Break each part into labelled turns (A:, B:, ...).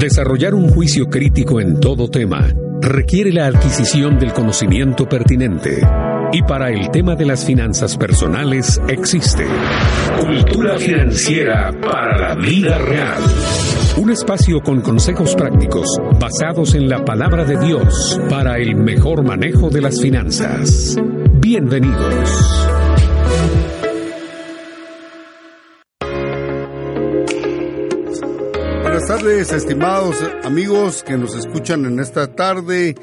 A: Desarrollar un juicio crítico en todo tema requiere la adquisición del conocimiento pertinente. Y para el tema de las finanzas personales existe Cultura Financiera para la Vida Real. Un espacio con consejos prácticos basados en la palabra de Dios para el mejor manejo de las finanzas. Bienvenidos.
B: Buenas tardes, estimados amigos que nos escuchan en esta tarde.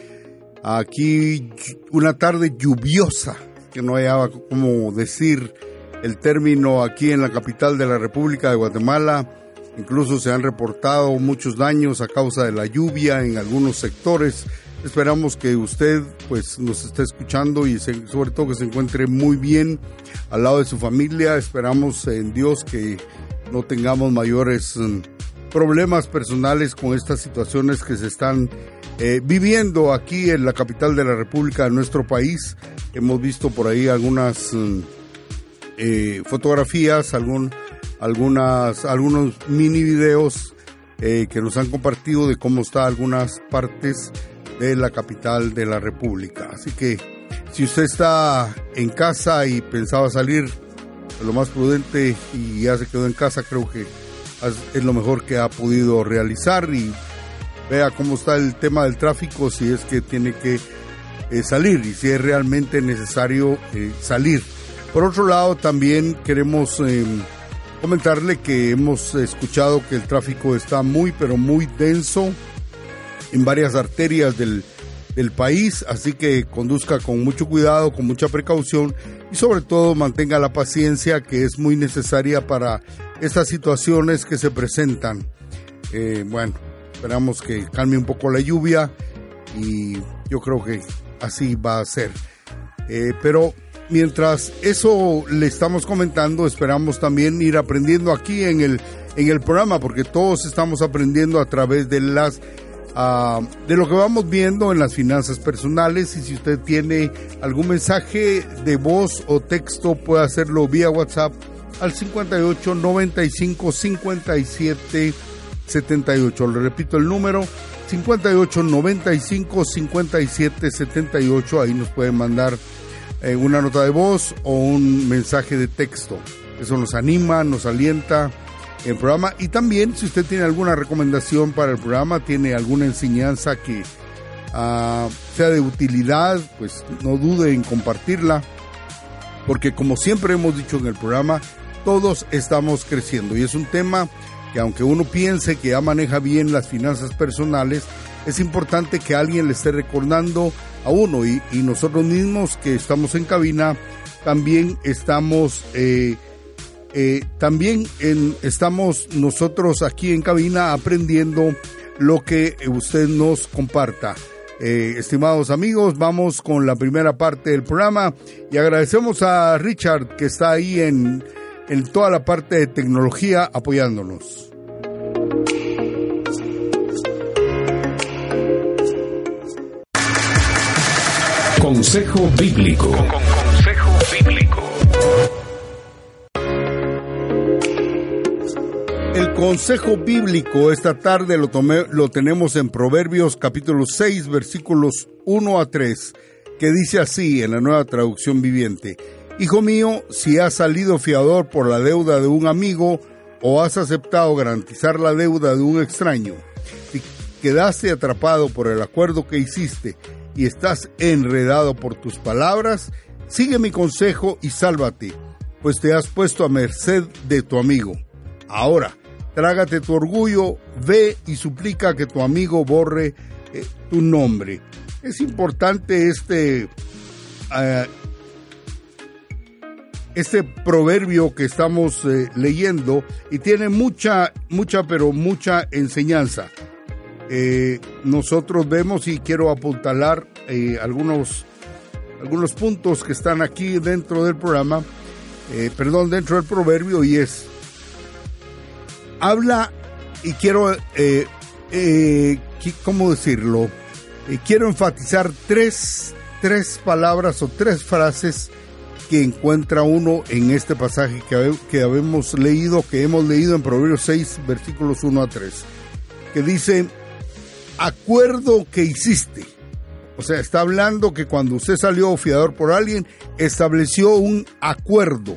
B: Aquí una tarde lluviosa, que no hallaba cómo decir el término aquí en la capital de la República de Guatemala. Incluso se han reportado muchos daños a causa de la lluvia en algunos sectores. Esperamos que usted pues nos esté escuchando y sobre todo que se encuentre muy bien al lado de su familia. Esperamos en Dios que no tengamos mayores mm, problemas personales con estas situaciones que se están eh, viviendo aquí en la capital de la República de nuestro país. Hemos visto por ahí algunas mm, eh, fotografías, algún algunas, algunos mini videos eh, que nos han compartido de cómo está algunas partes de la capital de la República. Así que si usted está en casa y pensaba salir, lo más prudente y ya se quedó en casa, creo que es lo mejor que ha podido realizar y vea cómo está el tema del tráfico, si es que tiene que eh, salir y si es realmente necesario eh, salir. Por otro lado, también queremos em, comentarle que hemos escuchado que el tráfico está muy, pero muy denso en varias arterias del, del país, así que conduzca con mucho cuidado, con mucha precaución y sobre todo mantenga la paciencia que es muy necesaria para estas situaciones que se presentan. Eh, bueno, esperamos que calme un poco la lluvia y yo creo que así va a ser. Eh, pero mientras eso le estamos comentando, esperamos también ir aprendiendo aquí en el, en el programa, porque todos estamos aprendiendo a través de las ah, de lo que vamos viendo en las finanzas personales y si usted tiene algún mensaje de voz o texto puede hacerlo vía WhatsApp al 58 95 57 78. Le repito el número 58 95 57 78. Ahí nos pueden mandar eh, una nota de voz o un mensaje de texto. Eso nos anima, nos alienta el programa. Y también, si usted tiene alguna recomendación para el programa, tiene alguna enseñanza que ah, sea de utilidad, pues no dude en compartirla. Porque como siempre hemos dicho en el programa, todos estamos creciendo. Y es un tema que aunque uno piense que ya maneja bien las finanzas personales, es importante que alguien le esté recordando a uno y, nosotros mismos que estamos en cabina también estamos eh, eh, también estamos nosotros aquí en cabina aprendiendo lo que usted nos comparta. Eh, estimados amigos, vamos con la primera parte del programa y agradecemos a Richard que está ahí en, en toda la parte de tecnología apoyándonos.
A: Consejo Bíblico. Consejo Bíblico.
B: El consejo bíblico esta tarde lo, tomé, lo tenemos en Proverbios capítulo 6 versículos 1 a 3, que dice así en la nueva traducción viviente. Hijo mío, si has salido fiador por la deuda de un amigo o has aceptado garantizar la deuda de un extraño, si quedaste atrapado por el acuerdo que hiciste y estás enredado por tus palabras, sigue mi consejo y sálvate, pues te has puesto a merced de tu amigo. Ahora, trágate tu orgullo, ve y suplica que tu amigo borre eh, tu nombre. Es importante este, eh, este proverbio que estamos eh, leyendo y tiene mucha, mucha, pero mucha enseñanza. Eh, nosotros vemos y quiero apuntalar eh, algunos, algunos puntos que están aquí dentro del programa, perdón, dentro del proverbio y es, habla y quiero, ¿cómo decirlo? quiero enfatizar tres, tres palabras o tres frases que encuentra uno en este pasaje que, que habemos leído, que hemos leído en Proverbios 6, versículos 1 a 3 que dice, acuerdo que hiciste. O sea, está hablando que cuando usted salió fiador por alguien, estableció un acuerdo.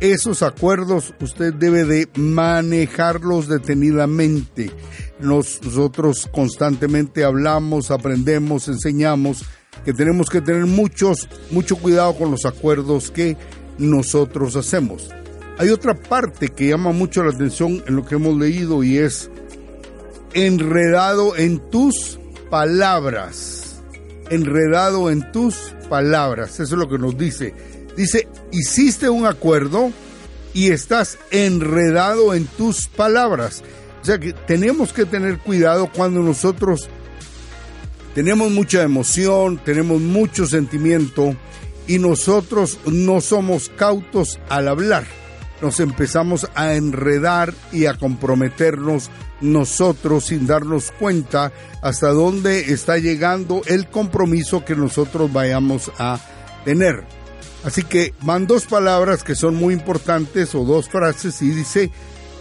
B: Esos acuerdos usted debe de manejarlos detenidamente. nosotros constantemente hablamos, aprendemos, enseñamos que tenemos que tener muchos, mucho cuidado con los acuerdos que nosotros hacemos. Hay otra parte que llama mucho la atención en lo que hemos leído y es enredado en tus palabras. Enredado en tus palabras. Eso es lo que nos dice. Dice, hiciste un acuerdo y estás enredado en tus palabras. O sea que tenemos que tener cuidado cuando nosotros tenemos mucha emoción, tenemos mucho sentimiento y nosotros no somos cautos al hablar nos empezamos a enredar y a comprometernos nosotros sin darnos cuenta hasta dónde está llegando el compromiso que nosotros vayamos a tener. Así que van dos palabras que son muy importantes o dos frases y dice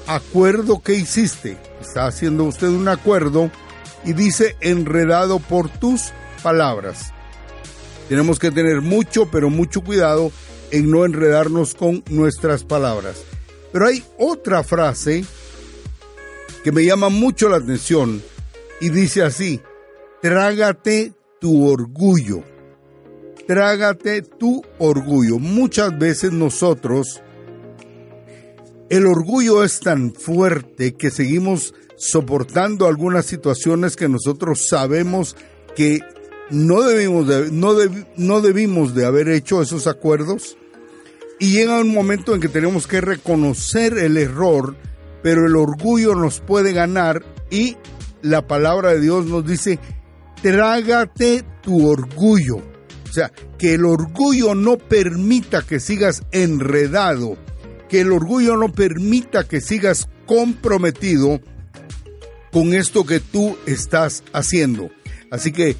B: acuerdo que hiciste. Está haciendo usted un acuerdo y dice enredado por tus palabras. Tenemos que tener mucho, pero mucho cuidado en no enredarnos con nuestras palabras. Pero hay otra frase que me llama mucho la atención y dice así, trágate tu orgullo, trágate tu orgullo. Muchas veces nosotros, el orgullo es tan fuerte que seguimos soportando algunas situaciones que nosotros sabemos que no debimos de, no, no debimos de haber hecho esos acuerdos y llega un momento en que tenemos que reconocer el error, pero el orgullo nos puede ganar y la palabra de Dios nos dice, trágate tu orgullo. O sea, que el orgullo no permita que sigas enredado, que el orgullo no permita que sigas comprometido con esto que tú estás haciendo. Así que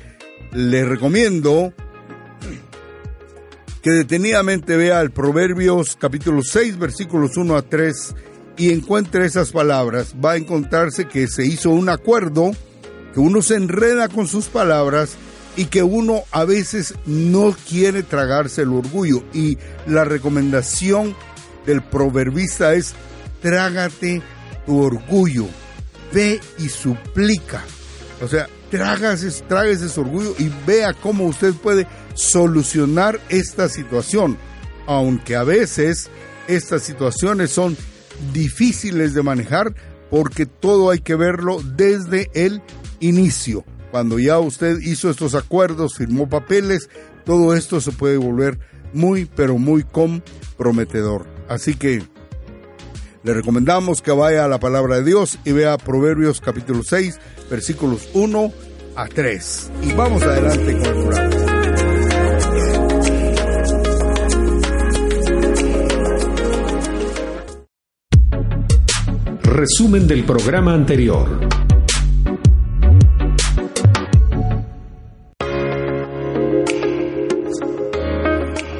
B: le recomiendo que detenidamente vea el Proverbios capítulo 6 versículos 1 a 3 y encuentre esas palabras. Va a encontrarse que se hizo un acuerdo, que uno se enreda con sus palabras y que uno a veces no quiere tragarse el orgullo. Y la recomendación del proverbista es, trágate tu orgullo, ve y suplica. O sea, trágase, trágase ese orgullo y vea cómo usted puede solucionar esta situación, aunque a veces estas situaciones son difíciles de manejar porque todo hay que verlo desde el inicio. Cuando ya usted hizo estos acuerdos, firmó papeles, todo esto se puede volver muy, pero muy comprometedor. Así que le recomendamos que vaya a la palabra de Dios y vea Proverbios capítulo 6, versículos 1 a 3. Y vamos adelante con el programa.
A: Resumen del programa anterior.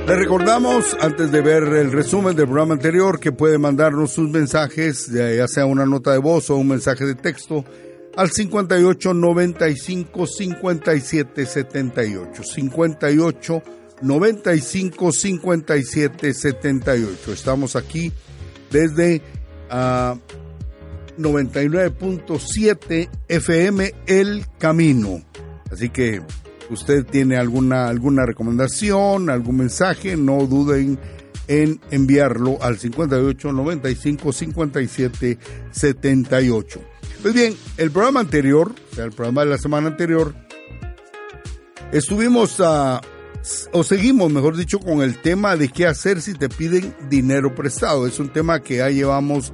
B: Le recordamos, antes de ver el resumen del programa anterior, que puede mandarnos sus mensajes, ya sea una nota de voz o un mensaje de texto, al 58 95 57 78. 58 95 57 78. Estamos aquí desde uh, 99.7 FM El Camino. Así que usted tiene alguna, alguna recomendación, algún mensaje, no duden en enviarlo al 58 95 57 78. Pues bien, el programa anterior, o sea, el programa de la semana anterior, estuvimos a, o seguimos, mejor dicho, con el tema de qué hacer si te piden dinero prestado. Es un tema que ya llevamos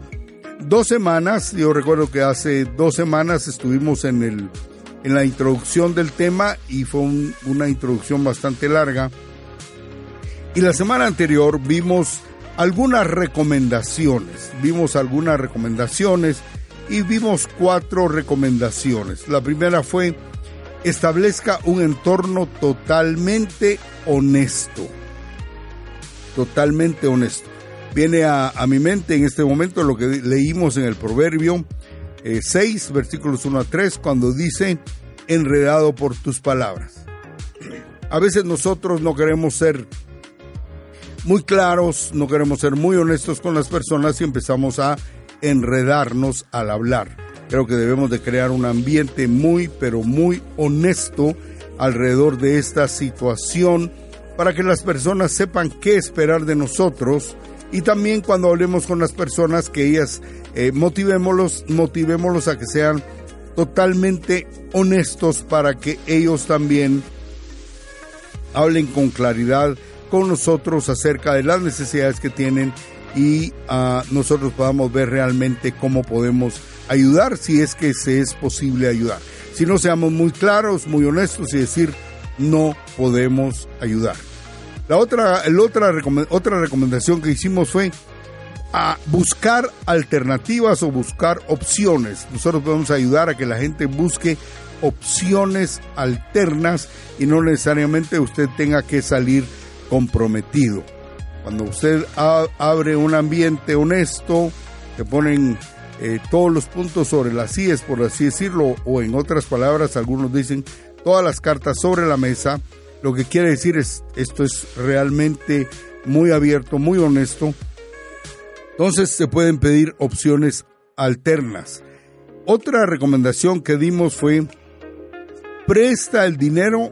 B: dos semanas, yo recuerdo que hace dos semanas estuvimos en, el, en la introducción del tema y fue una introducción bastante larga. Y la semana anterior vimos algunas recomendaciones, vimos algunas recomendaciones y vimos cuatro recomendaciones. La primera fue establezca un entorno totalmente honesto. Totalmente honesto viene a, mi mente en este momento lo que leímos en el proverbio, 6, eh, versículos 1 a 3, cuando dice, enredado por tus palabras. A veces nosotros no queremos ser muy claros, no queremos ser muy honestos con las personas y empezamos a enredarnos al hablar. Creo que debemos de crear un ambiente muy, pero muy honesto alrededor de esta situación para que las personas sepan qué esperar de nosotros y también cuando hablemos con las personas que ellas eh, motivémoslos, motivémoslos a que sean totalmente honestos para que ellos también hablen con claridad con nosotros acerca de las necesidades que tienen y uh, nosotros podamos ver realmente cómo podemos ayudar si es que se es posible ayudar. Si no seamos muy claros, muy honestos y decir no podemos ayudar. La otra, el otra, otra recomendación que hicimos fue a buscar alternativas o buscar opciones. Nosotros podemos ayudar a que la gente busque opciones alternas y no necesariamente usted tenga que salir comprometido. Cuando usted abre un ambiente honesto, que ponen eh, todos los puntos sobre las CIES, por así decirlo, o en otras palabras, algunos dicen todas las cartas sobre la mesa, lo que quiere decir es, esto es realmente muy abierto, muy honesto. Entonces se pueden pedir opciones alternas. Otra recomendación que dimos fue presta el dinero,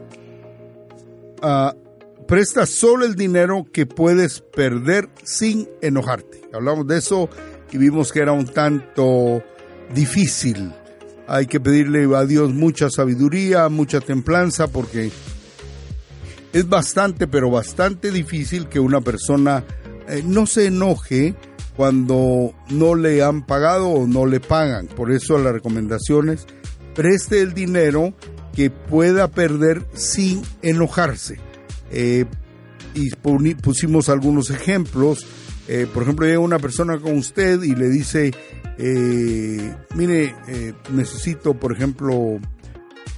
B: uh, presta solo el dinero que puedes perder sin enojarte. Hablamos de eso y vimos que era un tanto difícil. Hay que pedirle a Dios mucha sabiduría, mucha templanza, porque es bastante, pero bastante difícil que una persona eh, no se enoje cuando no le han pagado o no le pagan. Por eso las recomendaciones, preste el dinero que pueda perder sin enojarse. Eh, y pusimos algunos ejemplos. Eh, por ejemplo, llega una persona con usted y le dice, mire, necesito, por ejemplo,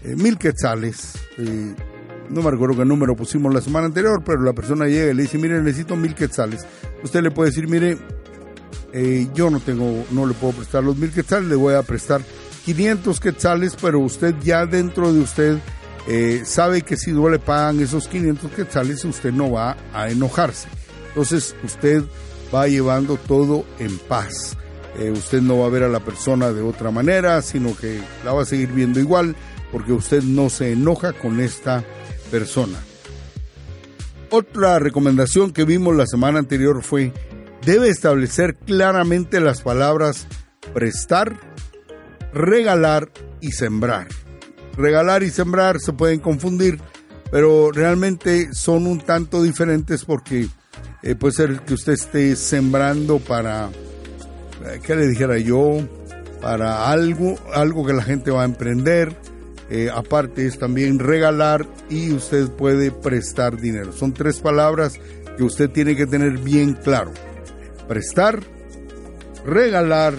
B: mil quetzales no me recuerdo qué número pusimos la semana anterior, pero la persona llega y le dice, mire, necesito mil quetzales. Usted le puede decir, mire, eh, yo no tengo, no le puedo prestar los mil quetzales, le voy a prestar 500 quetzales, pero usted ya dentro de usted eh, sabe que si no le pagan esos 500 quetzales, usted no va a enojarse. Entonces usted va llevando todo en paz. Eh, usted no va a ver a la persona de otra manera, sino que la va a seguir viendo igual, porque usted no se enoja con esta persona. Otra recomendación que vimos la semana anterior fue, debe establecer claramente las palabras prestar, regalar y sembrar. Regalar y sembrar se pueden confundir, pero realmente son un tanto diferentes porque eh, puede ser que usted esté sembrando para, eh, ¿qué le dijera yo? Para algo, algo que la gente va a emprender, eh, aparte es también regalar y usted puede prestar dinero. Son tres palabras que usted tiene que tener bien claro. Prestar, regalar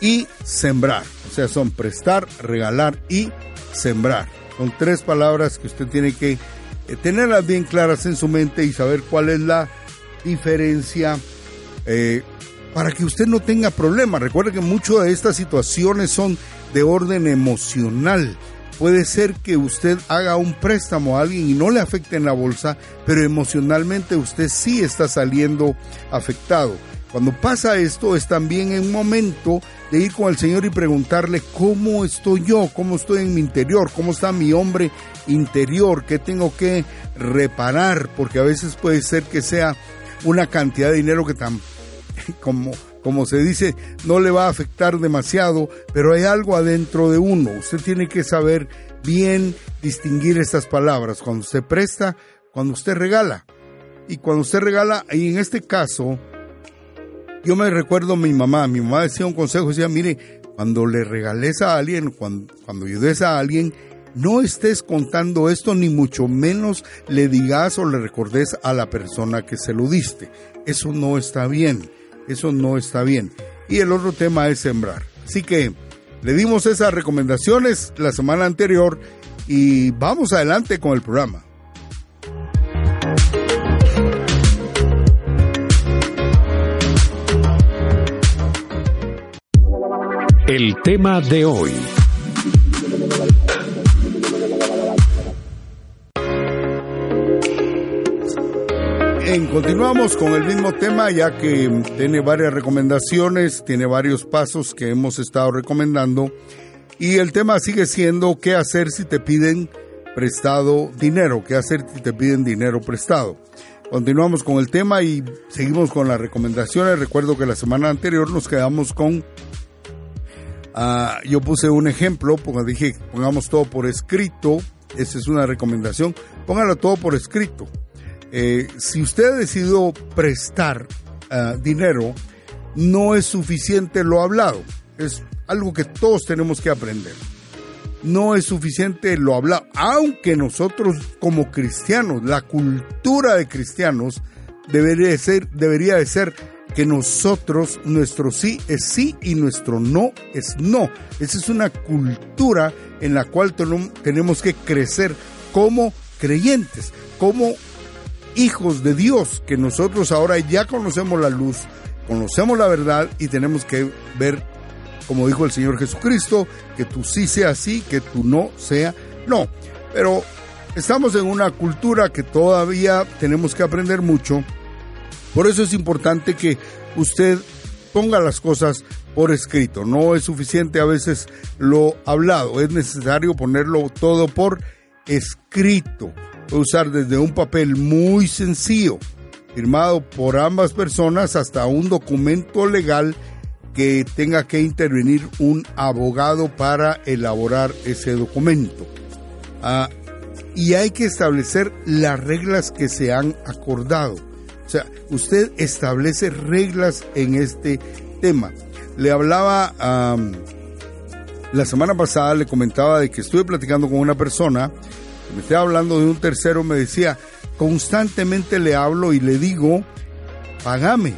B: y sembrar. O sea, son prestar, regalar y sembrar. Son tres palabras que usted tiene que eh, tenerlas bien claras en su mente y saber cuál es la diferencia eh, para que usted no tenga problemas. Recuerde que muchas de estas situaciones son de orden emocional. Puede ser que usted haga un préstamo a alguien y no le afecte en la bolsa, pero emocionalmente usted sí está saliendo afectado. Cuando pasa esto es también un momento de ir con el Señor y preguntarle cómo estoy yo, cómo estoy en mi interior, cómo está mi hombre interior, qué tengo que reparar, porque a veces puede ser que sea una cantidad de dinero que tan como como se dice, no le va a afectar demasiado, pero hay algo adentro de uno. Usted tiene que saber bien distinguir estas palabras, cuando usted presta, cuando usted regala. Y cuando usted regala, y en este caso, yo me recuerdo a mi mamá, mi mamá decía un consejo, decía, mire, cuando le regales a alguien, cuando, cuando ayudes a alguien, no estés contando esto, ni mucho menos le digas o le recordes a la persona que se lo diste. Eso no está bien. Eso no está bien. Y el otro tema es sembrar. Así que le dimos esas recomendaciones la semana anterior y vamos adelante con el programa.
A: El tema de hoy.
B: Continuamos con el mismo tema ya que tiene varias recomendaciones, tiene varios pasos que hemos estado recomendando y el tema sigue siendo qué hacer si te piden prestado dinero, qué hacer si te piden dinero prestado. Continuamos con el tema y seguimos con las recomendaciones. Recuerdo que la semana anterior nos quedamos con... Ah, yo puse un ejemplo, porque dije, pongamos todo por escrito. Esa es una recomendación. Póngalo todo por escrito. Eh, si usted ha decidido prestar ah, dinero, no es suficiente lo hablado. Es algo que todos tenemos que aprender. No es suficiente lo hablado, aunque nosotros como cristianos, la cultura de cristianos debería de ser, debería de ser que nosotros, nuestro sí es sí y nuestro no es no. Esa es una cultura en la cual tenemos que crecer como creyentes, como hijos de Dios, que nosotros ahora ya conocemos la luz, conocemos la verdad y tenemos que ver, como dijo el Señor Jesucristo, que tú sí sea sí, que tú no sea no. Pero estamos en una cultura que todavía tenemos que aprender mucho. Por eso es importante que usted ponga las cosas por escrito. No es suficiente a veces lo hablado, es necesario ponerlo todo por escrito usar desde un papel muy sencillo, firmado por ambas personas, hasta un documento legal que tenga que intervenir un abogado para elaborar ese documento. Ah, y hay que establecer las reglas que se han acordado. O sea, usted establece reglas en este tema. Le hablaba la semana pasada, le comentaba de que estuve platicando con una persona me estaba hablando de un tercero, me decía, constantemente le hablo y le digo, pagame.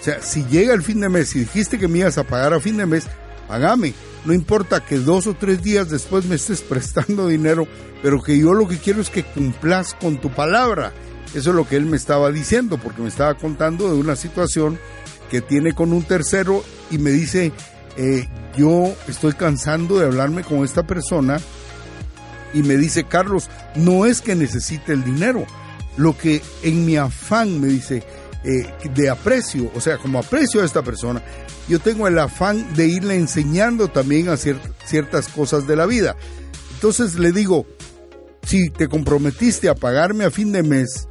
B: O sea, si llega el fin de mes y dijiste que me ibas a pagar a fin de mes, pagame. No importa que dos o tres días después me estés prestando dinero, pero que yo lo que quiero es que cumplas con tu palabra. Eso es lo que él me estaba diciendo, porque me estaba contando de una situación que tiene con un tercero y me dice, eh, yo estoy cansando de hablarme con esta persona y me dice, Carlos, no es que necesite el dinero, lo que en mi afán me dice eh, de aprecio, o sea, como aprecio a esta persona, yo tengo el afán de irle enseñando también a ciertas cosas de la vida. Entonces le digo, si te comprometiste a pagarme a fin de mes,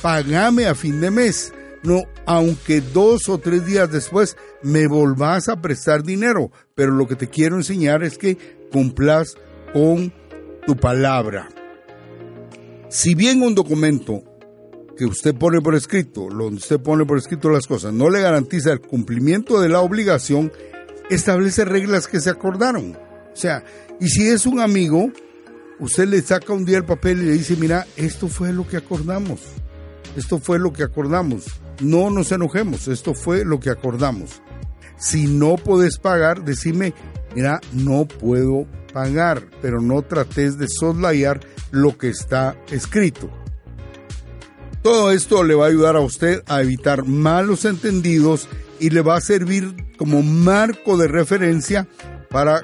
B: pagame a fin de mes. No, aunque dos o tres días después me volvás a prestar dinero, pero lo que te quiero enseñar es que cumplas con tu palabra. Si bien un documento que usted pone por escrito, donde usted pone por escrito las cosas, no le garantiza el cumplimiento de la obligación, establece reglas que se acordaron. O sea, y si es un amigo, usted le saca un día el papel y le dice, mira, esto fue lo que acordamos. Esto fue lo que acordamos. No nos enojemos, esto fue lo que acordamos. Si no puedes pagar, decime, mira, no puedo pagar, pero no trates de soslayar lo que está escrito. Todo esto le va a ayudar a usted a evitar malos entendidos y le va a servir como marco de referencia para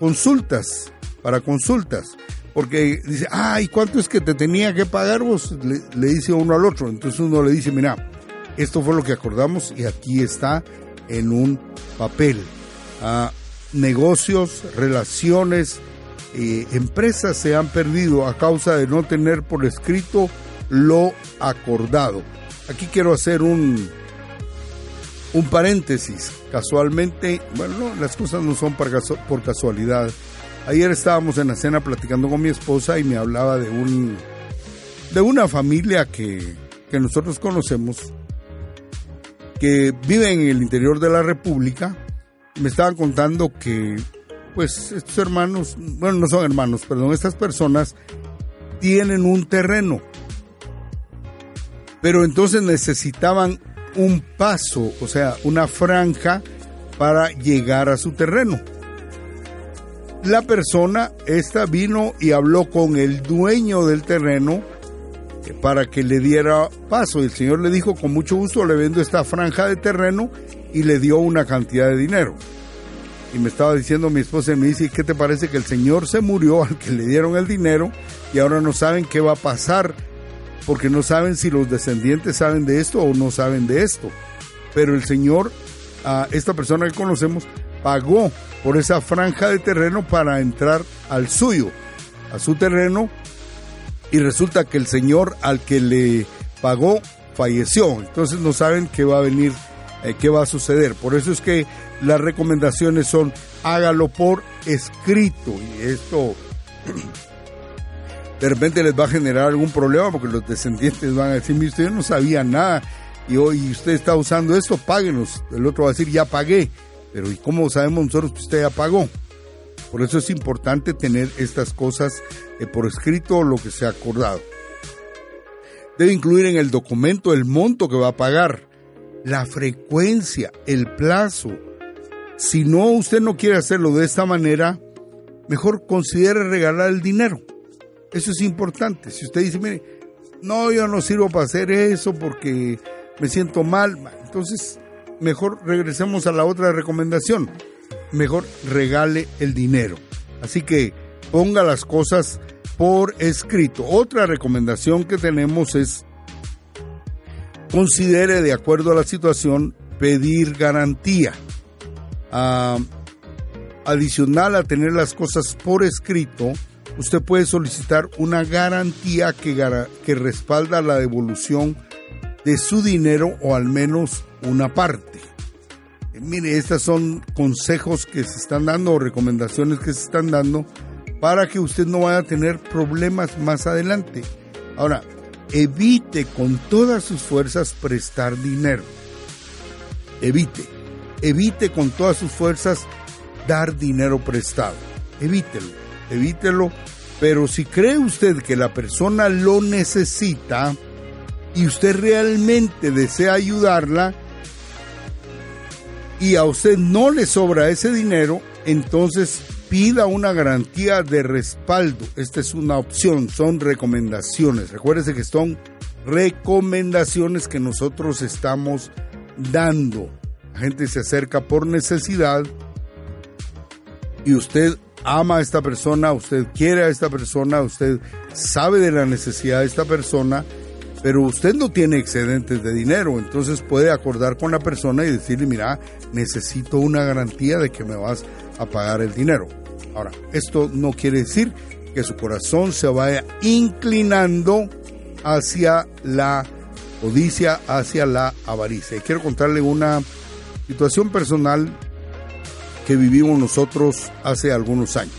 B: consultas, para consultas. Porque dice, ay, ¿cuánto es que te tenía que pagar vos? Le, dice uno al otro. Entonces uno le dice, mira, esto fue lo que acordamos y aquí está en un papel. Ah, negocios, relaciones, eh, empresas se han perdido a causa de no tener por escrito lo acordado. Aquí quiero hacer un, un paréntesis. Casualmente, bueno, no, las cosas no son por casualidad. Ayer estábamos en la cena platicando con mi esposa y me hablaba de un de una familia que, que nosotros conocemos que vive en el interior de la República me estaban contando que, pues, estos hermanos, bueno, no son hermanos, perdón, estas personas tienen un terreno, pero entonces necesitaban un paso, o sea, una franja para llegar a su terreno. La persona, esta vino y habló con el dueño del terreno para que le diera paso. El señor le dijo, con mucho gusto le vendo esta franja de terreno y le dio una cantidad de dinero. y me estaba diciendo mi esposa me dice, ¿qué te parece que el señor se murió al que le dieron el dinero y ahora no saben qué va a pasar? Porque no saben si los descendientes saben de esto o no saben de esto. Pero el señor, a esta persona que conocemos, pagó por esa franja de terreno para entrar al suyo, a su terreno, y resulta que el señor al que le pagó falleció. Entonces no saben qué va a venir, eh, qué va a suceder. Por eso es que las recomendaciones son hágalo por escrito. Y esto de repente les va a generar algún problema porque los descendientes van a decir, mire, usted no sabía nada y hoy usted está usando esto, páguenos. El otro va a decir, ya pagué. Pero ¿y cómo sabemos nosotros que usted ya pagó? Por eso es importante tener estas cosas eh, por escrito lo que se ha acordado. Debe incluir en el documento el monto que va a pagar, la frecuencia, el plazo. Si no, usted no quiere hacerlo de esta manera, mejor considere regalar el dinero. Eso es importante. Si usted dice, mire, no, yo no sirvo para hacer eso porque me siento mal, entonces mejor regresemos a la otra recomendación. Mejor regale el dinero. Así que ponga las cosas por escrito. Otra recomendación que tenemos es considere de acuerdo a la situación pedir garantía. Ah, adicional a tener las cosas por escrito, usted puede solicitar una garantía que, respalda la devolución de su dinero o al menos una parte. Eh, mire, estos son consejos que se están dando o recomendaciones que se están dando para que usted no vaya a tener problemas más adelante. Ahora, evite con todas sus fuerzas prestar dinero. Evite, evite con todas sus fuerzas dar dinero prestado. Evítelo, evítelo. Pero si cree usted que la persona lo necesita, y usted realmente desea ayudarla y a usted no le sobra ese dinero, entonces pida una garantía de respaldo. Esta es una opción, son recomendaciones. Recuérdese que son recomendaciones que nosotros estamos dando. La gente se acerca por necesidad y usted ama a esta persona, usted quiere a esta persona, usted sabe de la necesidad de esta persona pero usted no tiene excedentes de dinero, entonces puede acordar con la persona y decirle, mira, necesito una garantía de que me vas a pagar el dinero. Ahora, esto no quiere decir que su corazón se vaya inclinando hacia la codicia, hacia la avaricia. Y quiero contarle una situación personal que vivimos nosotros hace algunos años.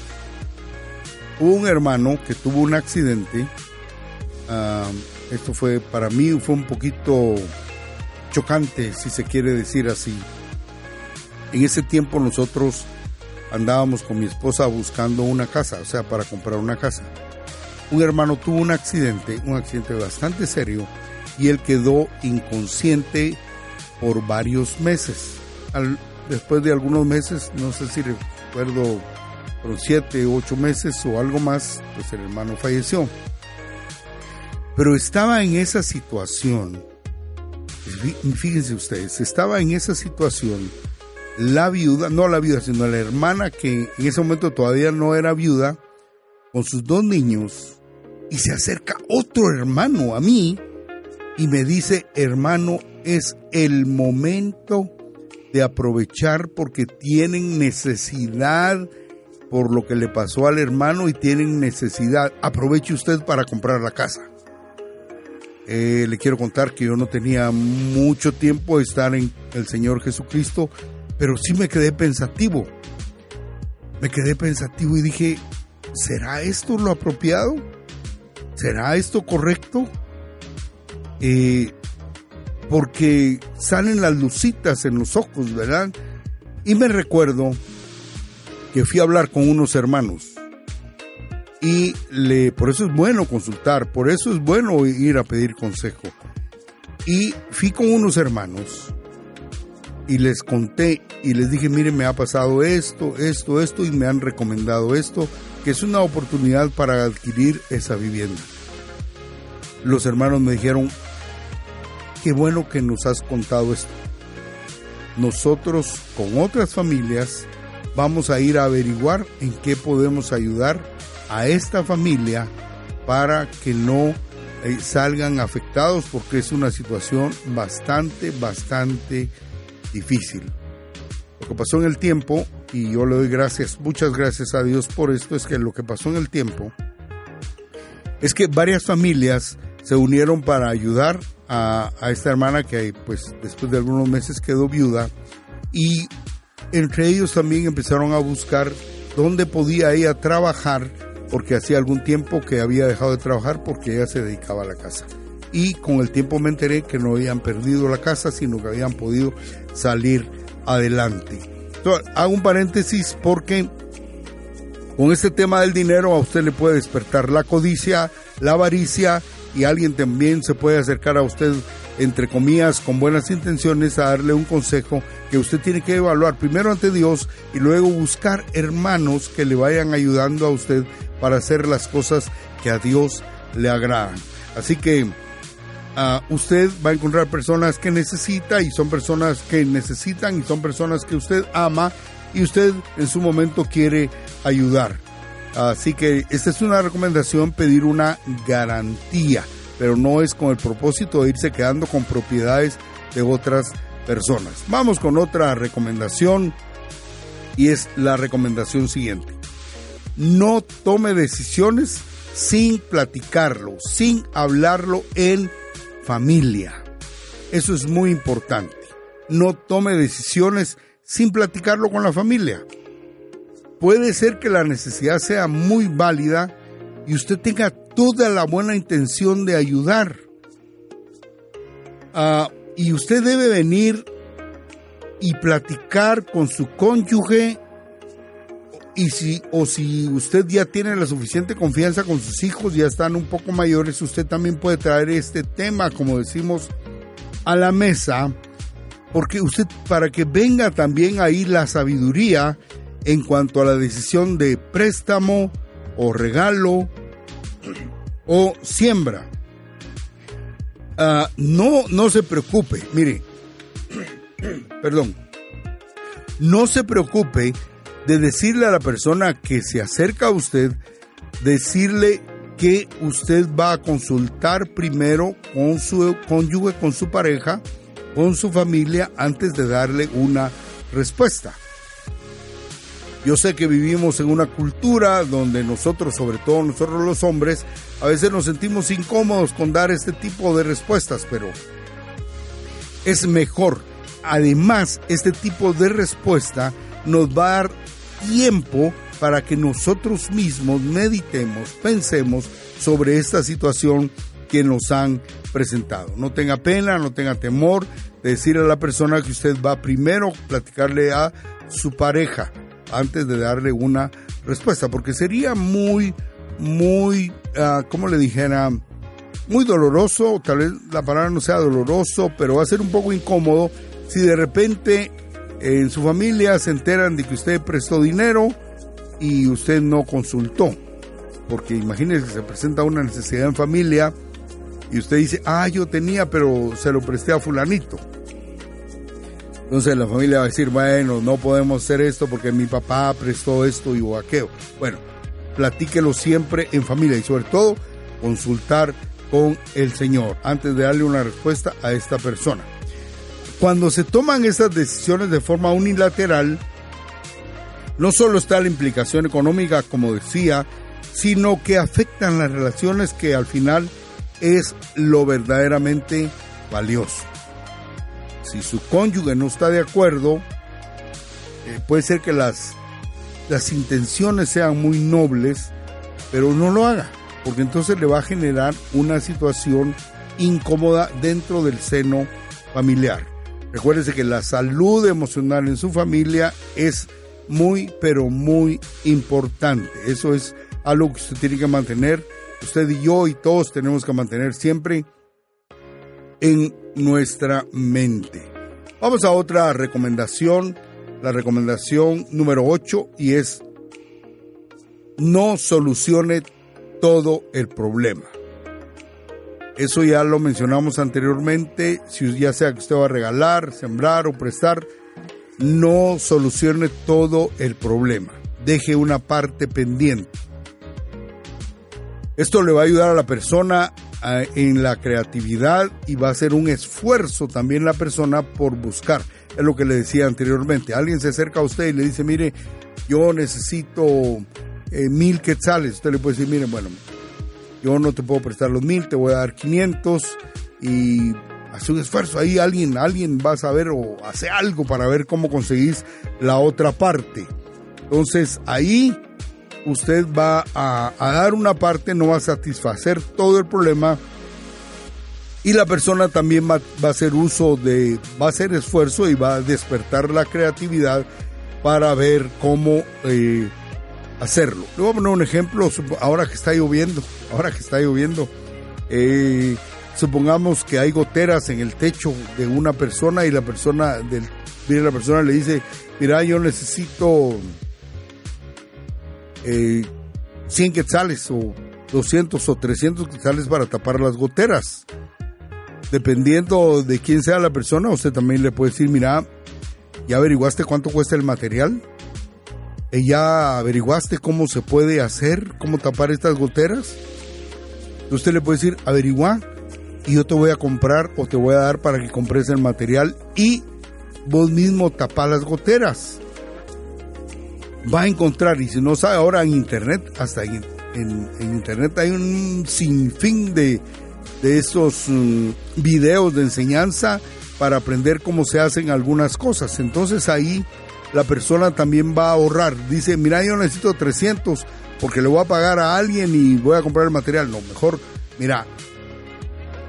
B: Hubo un hermano que tuvo un accidente. Esto fue para mí fue un poquito chocante, si se quiere decir así. En ese tiempo nosotros andábamos con mi esposa buscando una casa, o sea, para comprar una casa. Un hermano tuvo un accidente, un accidente bastante serio, y él quedó inconsciente por varios meses. después de algunos meses, no sé si recuerdo, fueron siete, ocho meses o algo más, pues el hermano falleció. Pero estaba en esa situación, fíjense ustedes, estaba en esa situación la viuda, no la viuda, sino la hermana que en ese momento todavía no era viuda, con sus dos niños, y se acerca otro hermano a mí y me dice, hermano, es el momento de aprovechar porque tienen necesidad por lo que le pasó al hermano y tienen necesidad. Aproveche usted para comprar la casa. Eh, le quiero contar que yo no tenía mucho tiempo de estar en el Señor Jesucristo, pero sí me quedé pensativo. Me quedé pensativo y dije, ¿será esto lo apropiado? ¿Será esto correcto? Eh, porque salen las lucitas en los ojos, ¿verdad? Y me recuerdo que fui a hablar con unos hermanos y le, por eso es bueno consultar, por eso es bueno ir a pedir consejo. Y fui con unos hermanos y les conté y les dije, miren, me ha pasado esto, esto, esto y me han recomendado esto, que es una oportunidad para adquirir esa vivienda. Los hermanos me dijeron, qué bueno que nos has contado esto. Nosotros con otras familias vamos a ir a averiguar en qué podemos ayudar a esta familia para que no eh, salgan afectados porque es una situación bastante, bastante difícil. Lo que pasó en el tiempo, y yo le doy gracias, muchas gracias a Dios por esto, es que lo que pasó en el tiempo es que varias familias se unieron para ayudar a, esta hermana que pues después de algunos meses quedó viuda y entre ellos también empezaron a buscar dónde podía ella trabajar porque hacía algún tiempo que había dejado de trabajar porque ella se dedicaba a la casa. Y con el tiempo me enteré que no habían perdido la casa, sino que habían podido salir adelante. Hago un paréntesis porque con este tema del dinero a usted le puede despertar la codicia, la avaricia y alguien también se puede acercar a usted entre comillas, con buenas intenciones, a darle un consejo que usted tiene que evaluar primero ante Dios y luego buscar hermanos que le vayan ayudando a usted para hacer las cosas que a Dios le agradan. Así que uh, usted va a encontrar personas que necesita y son personas que necesitan y son personas que usted ama y usted en su momento quiere ayudar. Así que esta es una recomendación, pedir una garantía pero no es con el propósito de irse quedando con propiedades de otras personas. Vamos con otra recomendación y es la recomendación siguiente. No tome decisiones sin platicarlo, sin hablarlo en familia. Eso es muy importante. No tome decisiones sin platicarlo con la familia. Puede ser que la necesidad sea muy válida y usted tenga toda la buena intención de ayudar. Ah, y usted debe venir y platicar con su cónyuge y si o si usted ya tiene la suficiente confianza con sus hijos, ya están un poco mayores, usted también puede traer este tema, como decimos, a la mesa, porque usted para que venga también ahí la sabiduría en cuanto a la decisión de préstamo o regalo o siembra. Ah, no, no se preocupe, mire, perdón, no se preocupe de decirle a la persona que se acerca a usted, decirle que usted va a consultar primero con su cónyuge, con su pareja, con su familia, antes de darle una respuesta. Yo sé que vivimos en una cultura donde nosotros, sobre todo nosotros los hombres, a veces nos sentimos incómodos con dar este tipo de respuestas, pero es mejor. Además, este tipo de respuesta nos va a dar tiempo para que nosotros mismos meditemos, pensemos sobre esta situación que nos han presentado. No tenga pena, no tenga temor de decirle a la persona que usted va primero a platicarle a su pareja antes de darle una respuesta, porque sería muy, muy, uh, como le dijera, muy doloroso, tal vez la palabra no sea doloroso, pero va a ser un poco incómodo si de repente en su familia se enteran de que usted prestó dinero y usted no consultó. Porque imagínese que se presenta una necesidad en familia y usted dice, ah, yo tenía, pero se lo presté a fulanito. Entonces la familia va a decir, bueno, no podemos hacer esto porque mi papá prestó esto y aquello. Bueno, platíquelo siempre en familia y sobre todo consultar con el Señor antes de darle una respuesta a esta persona. Cuando se toman estas decisiones de forma unilateral, no solo está la implicación económica, como decía, sino que afectan las relaciones que al final es lo verdaderamente valioso si su cónyuge no está de acuerdo, eh, puede ser que las, las intenciones sean muy nobles, pero no lo haga, porque entonces le va a generar una situación incómoda dentro del seno familiar. Recuérdese que la salud emocional en su familia es muy, pero muy importante. Eso es algo que usted tiene que mantener. Usted y yo y todos tenemos que mantener siempre en nuestra mente. Vamos a otra recomendación, la recomendación número 8 y es no solucione todo el problema. Eso ya lo mencionamos anteriormente, si ya sea que usted va a regalar, sembrar o prestar, no solucione todo el problema. Deje una parte pendiente. Esto le va a ayudar a la persona en la creatividad y va a ser un esfuerzo también la persona por buscar. Es lo que le decía anteriormente. Alguien se acerca a usted y le dice, mire, yo necesito eh, mil quetzales. Usted le puede decir, mire, bueno, yo no te puedo prestar los mil, te voy a dar 500 y hace un esfuerzo. Ahí alguien, alguien va a saber o hace algo para ver cómo conseguís la otra parte. Entonces ahí usted va a, dar una parte, no va a satisfacer todo el problema y la persona también va, a hacer uso de, va a hacer esfuerzo y va a despertar la creatividad para ver cómo eh, hacerlo. Le voy a poner un ejemplo, ahora que está lloviendo, ahora que está lloviendo, eh, supongamos que hay goteras en el techo de una persona y la persona del, la persona le dice, mira, yo necesito eh, 100 quetzales o 200 o 300 quetzales para tapar las goteras. Dependiendo de quién sea la persona, usted también le puede decir, mira, ¿ya averiguaste cuánto cuesta el material? ¿Ya averiguaste cómo se puede hacer, cómo tapar estas goteras? Usted le puede decir, averigua y yo te voy a comprar o te voy a dar para que compres el material y vos mismo tapar las goteras va a encontrar, y si no sabe ahora en internet, hasta en, internet hay un sinfín de, de estos mm, videos de enseñanza para aprender cómo se hacen algunas cosas. Entonces ahí la persona también va a ahorrar. Dice, mira, yo necesito 300 porque le voy a pagar a alguien y voy a comprar el material. No, mejor, mira,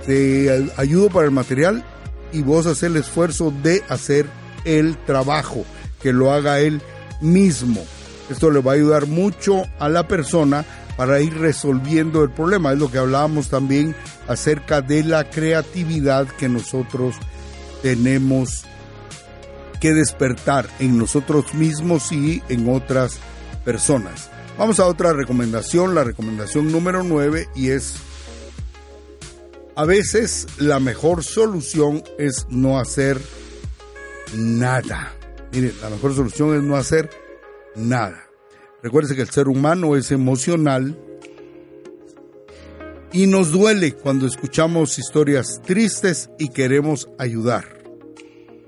B: te ayudo para el material y vos hacer el esfuerzo de hacer el trabajo, que lo haga él mismo. Esto le va a ayudar mucho a la persona para ir resolviendo el problema. Es lo que hablábamos también acerca de la creatividad que nosotros tenemos que despertar en nosotros mismos y en otras personas. Vamos a otra recomendación, la recomendación número 9 y es a veces la mejor solución es no hacer nada. Mire, la mejor solución es no hacer nada. Recuerde que el ser humano es emocional y nos duele cuando escuchamos historias tristes y queremos ayudar.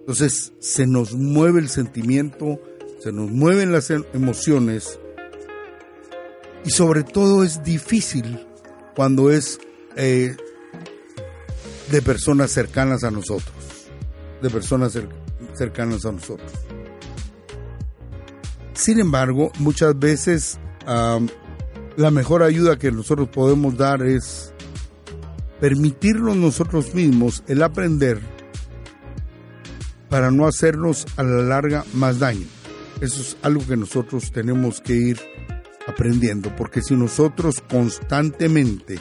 B: Entonces se nos mueve el sentimiento, se nos mueven las em-, emociones y sobre todo es difícil cuando es eh, de personas cercanas a nosotros, de personas cercanas a nosotros. Sin embargo, muchas veces la mejor ayuda que nosotros podemos dar es permitirnos nosotros mismos el aprender para no hacernos a la larga más daño. Eso es algo que nosotros tenemos que ir aprendiendo, porque si nosotros constantemente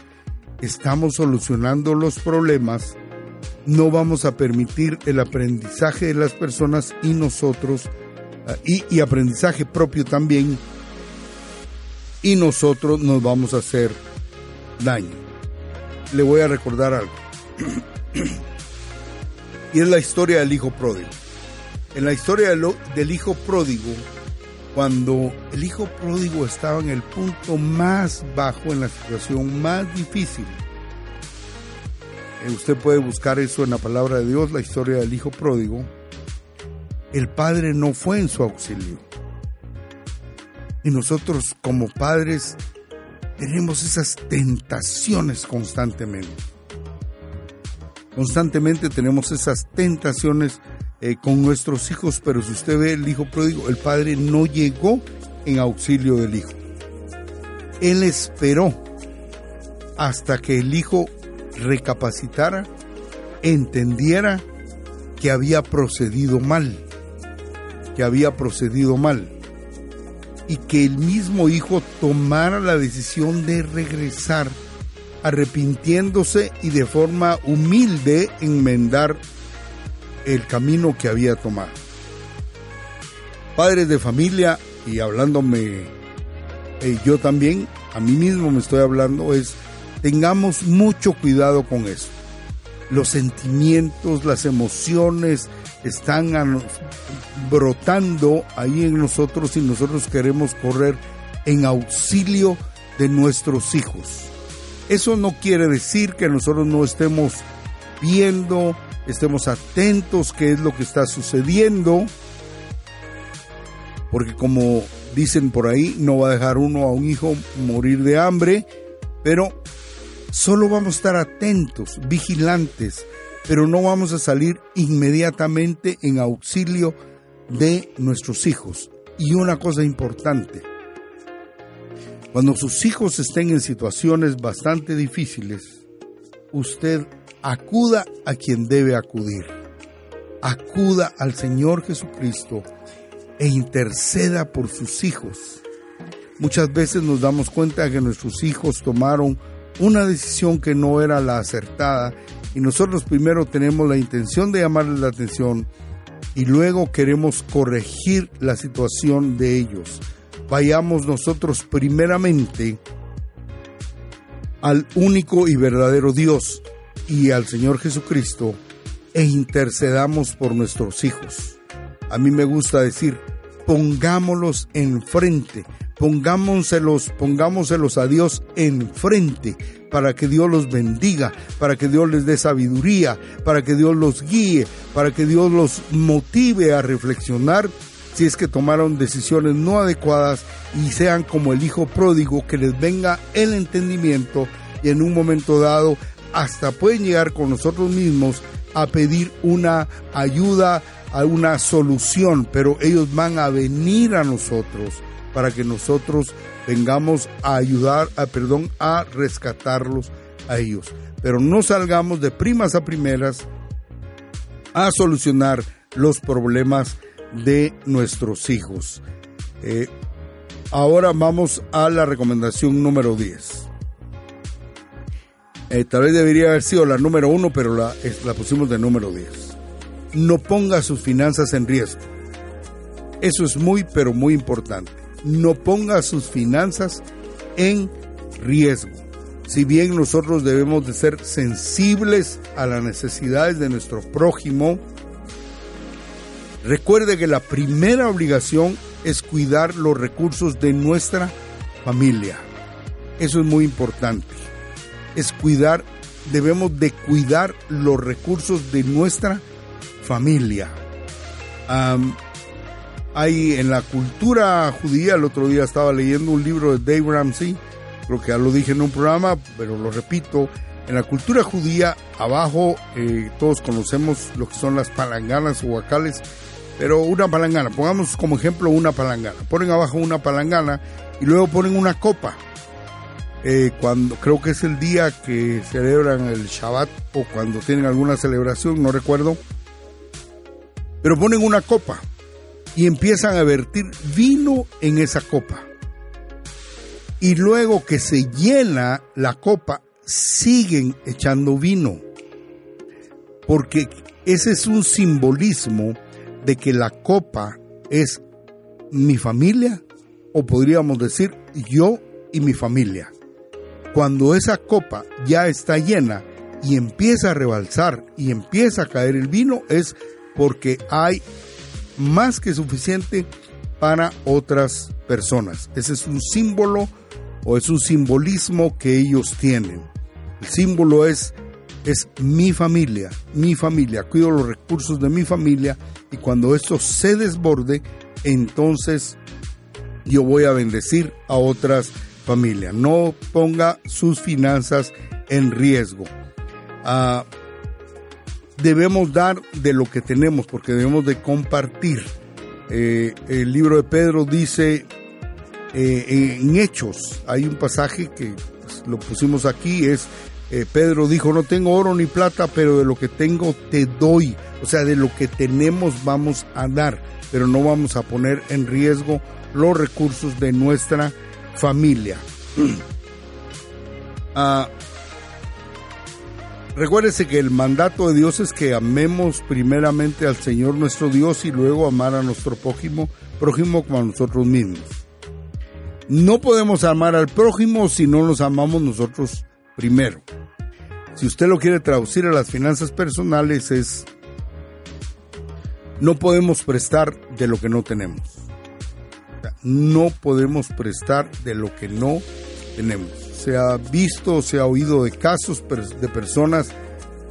B: estamos solucionando los problemas, no vamos a permitir el aprendizaje de las personas y nosotros y, aprendizaje propio también, y nosotros nos vamos a hacer daño. Le voy a recordar algo. y es la historia del hijo pródigo. En la historia del, hijo pródigo, cuando el hijo pródigo estaba en el punto más bajo, en la situación más difícil, eh, usted puede buscar eso en la palabra de Dios, la historia del hijo pródigo, el padre no fue en su auxilio. Y nosotros como padres tenemos esas tentaciones constantemente. Constantemente tenemos esas tentaciones eh, con nuestros hijos, pero si usted ve el hijo pródigo, el padre no llegó en auxilio del hijo. Él esperó hasta que el hijo recapacitara, entendiera que había procedido mal que había procedido mal y que el mismo hijo tomara la decisión de regresar arrepintiéndose y de forma humilde enmendar el camino que había tomado. Padres de familia, y hablándome eh, yo también, a mí mismo me estoy hablando, es tengamos mucho cuidado con eso. Los sentimientos, las emociones, están brotando ahí en nosotros y nosotros queremos correr en auxilio de nuestros hijos. Eso no quiere decir que nosotros no estemos viendo, estemos atentos qué es lo que está sucediendo, porque como dicen por ahí, no va a dejar uno a un hijo morir de hambre, pero solo vamos a estar atentos, vigilantes, pero no vamos a salir inmediatamente en auxilio de nuestros hijos. Y una cosa importante, cuando sus hijos estén en situaciones bastante difíciles, usted acuda a quien debe acudir. Acuda al Señor Jesucristo e interceda por sus hijos. Muchas veces nos damos cuenta que nuestros hijos tomaron una decisión que no era la acertada y nosotros primero tenemos la intención de llamarles la atención y luego queremos corregir la situación de ellos. Vayamos nosotros primeramente al único y verdadero Dios y al Señor Jesucristo e intercedamos por nuestros hijos. A mí me gusta decir, pongámoslos enfrente, pongámoselos, pongámoselos a Dios enfrente para que Dios los bendiga, para que Dios les dé sabiduría, para que Dios los guíe, para que Dios los motive a reflexionar si es que tomaron decisiones no adecuadas y sean como el hijo pródigo, que les venga el entendimiento y en un momento dado hasta pueden llegar con nosotros mismos a pedir una ayuda, a una solución, pero ellos van a venir a nosotros para que nosotros vengamos a ayudar, a, perdón, a rescatarlos a ellos. Pero no salgamos de primas a primeras a solucionar los problemas de nuestros hijos. Eh, ahora vamos a la recomendación número 10. Eh, tal vez debería haber sido la número uno, pero la, la pusimos de número 10. No ponga sus finanzas en riesgo. Eso es muy, pero muy importante. No ponga sus finanzas en riesgo. Si bien nosotros debemos de ser sensibles a las necesidades de nuestro prójimo, recuerde que la primera obligación es cuidar los recursos de nuestra familia. Eso es muy importante es cuidar, debemos de cuidar los recursos de nuestra familia. hay en la cultura judía, el otro día estaba leyendo un libro de Dave Ramsey, creo que ya lo dije en un programa, pero lo repito, en la cultura judía, abajo eh, todos conocemos lo que son las palanganas o huacales, pero una palangana, pongamos como ejemplo una palangana, ponen abajo una palangana y luego ponen una copa eh, cuando creo que es el día que celebran el Shabbat o cuando tienen alguna celebración, no recuerdo, pero ponen una copa y empiezan a vertir vino en esa copa. Y luego que se llena la copa, siguen echando vino. Porque ese es un simbolismo de que la copa es mi familia, o podríamos decir yo y mi familia cuando esa copa ya está llena y empieza a rebalsar y empieza a caer el vino, es porque hay más que suficiente para otras personas. Ese es un símbolo o es un simbolismo que ellos tienen. El símbolo es es mi familia, mi familia, cuido los recursos de mi familia y cuando esto se desborde, entonces yo voy a bendecir a otras familia. No ponga sus finanzas en riesgo. Ah, debemos dar de lo que tenemos porque debemos de compartir. Eh, el libro de Pedro dice eh, en Hechos, hay un pasaje que pues, lo pusimos aquí, es eh, Pedro dijo, no tengo oro ni plata, pero de lo que tengo te doy. O sea, de lo que tenemos vamos a dar, pero no vamos a poner en riesgo los recursos de nuestra familia. Ah, recuérdese que el mandato de Dios es que amemos primeramente al Señor nuestro Dios y luego amar a nuestro prójimo, prójimo como a nosotros mismos. No podemos amar al prójimo si no nos amamos nosotros primero. Si usted lo quiere traducir a las finanzas personales es no podemos prestar de lo que no tenemos. No podemos prestar de lo que no tenemos. Se ha visto, se ha oído de casos de personas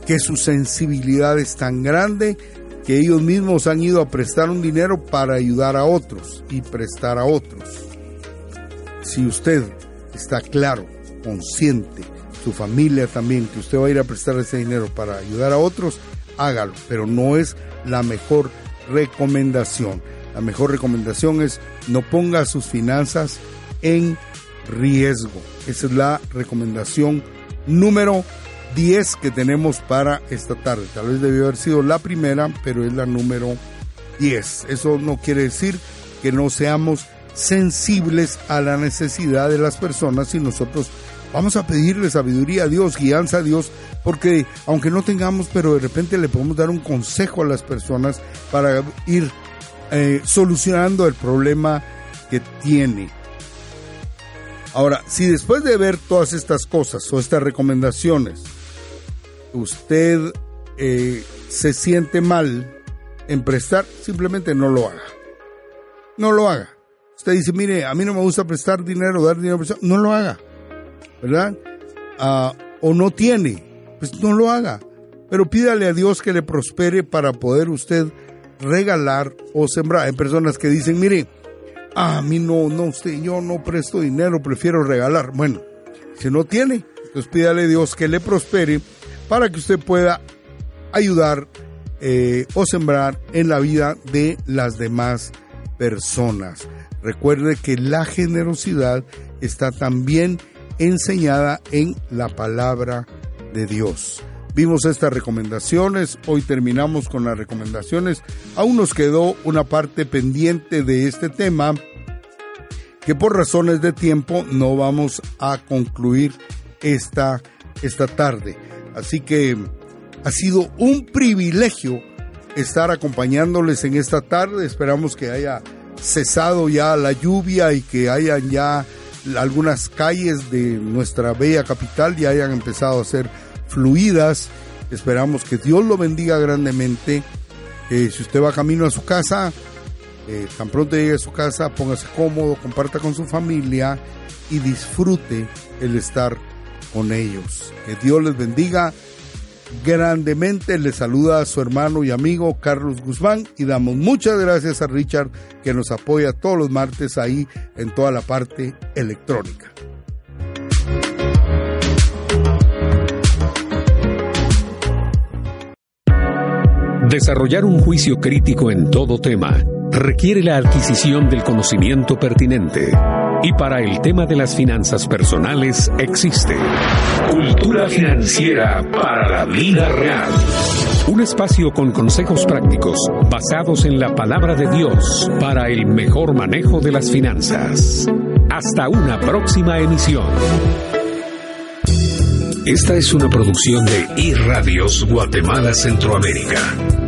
B: que su sensibilidad es tan grande que ellos mismos han ido a prestar un dinero para ayudar a otros y prestar a otros. Si usted está claro, consciente, su familia también, que usted va a ir a prestar ese dinero para ayudar a otros, hágalo, pero no es la mejor recomendación. La mejor recomendación es no ponga sus finanzas en riesgo. Esa es la recomendación número 10 que tenemos para esta tarde. Tal vez debió haber sido la primera, pero es la número 10. Eso no quiere decir que no seamos sensibles a la necesidad de las personas y nosotros vamos a pedirle sabiduría a Dios, guianza a Dios, porque aunque no tengamos, pero de repente le podemos dar un consejo a las personas para ir eh, solucionando el problema que tiene. Ahora, si después de ver todas estas cosas o estas recomendaciones, usted eh, se siente mal en prestar, simplemente no lo haga. No lo haga. Usted dice, mire, a mí no me gusta prestar dinero, dar dinero, no lo haga. ¿Verdad? Ah, o no tiene, pues no lo haga. Pero pídale a Dios que le prospere para poder usted regalar o sembrar. Hay personas que dicen, mire, a mí no, no, usted, yo no presto dinero, prefiero regalar. Bueno, si no tiene, pues pídale a Dios que le prospere para que usted pueda ayudar eh, o sembrar en la vida de las demás personas. Recuerde que la generosidad está también enseñada en la palabra de Dios. Vimos estas recomendaciones, hoy terminamos con las recomendaciones. Aún nos quedó una parte pendiente de este tema que por razones de tiempo no vamos a concluir esta, esta tarde. Así que ha sido un privilegio estar acompañándoles en esta tarde. Esperamos que haya cesado ya la lluvia y que hayan ya algunas calles de nuestra bella capital ya hayan empezado a ser fluidas. Esperamos que Dios lo bendiga grandemente. Eh, si usted va camino a su casa, eh, tan pronto llegue a su casa, póngase cómodo, comparta con su familia y disfrute el estar con ellos. Que Dios les bendiga grandemente. Le saluda a su hermano y amigo Carlos Guzmán y damos muchas gracias a Richard que nos apoya todos los martes ahí en toda la parte electrónica.
A: Desarrollar un juicio crítico en todo tema requiere la adquisición del conocimiento pertinente. Y para el tema de las finanzas personales existe Cultura Financiera para la Vida Real. Un espacio con consejos prácticos basados en la palabra de Dios para el mejor manejo de las finanzas. Hasta una próxima emisión. Esta es una producción de iRadios Guatemala Centroamérica.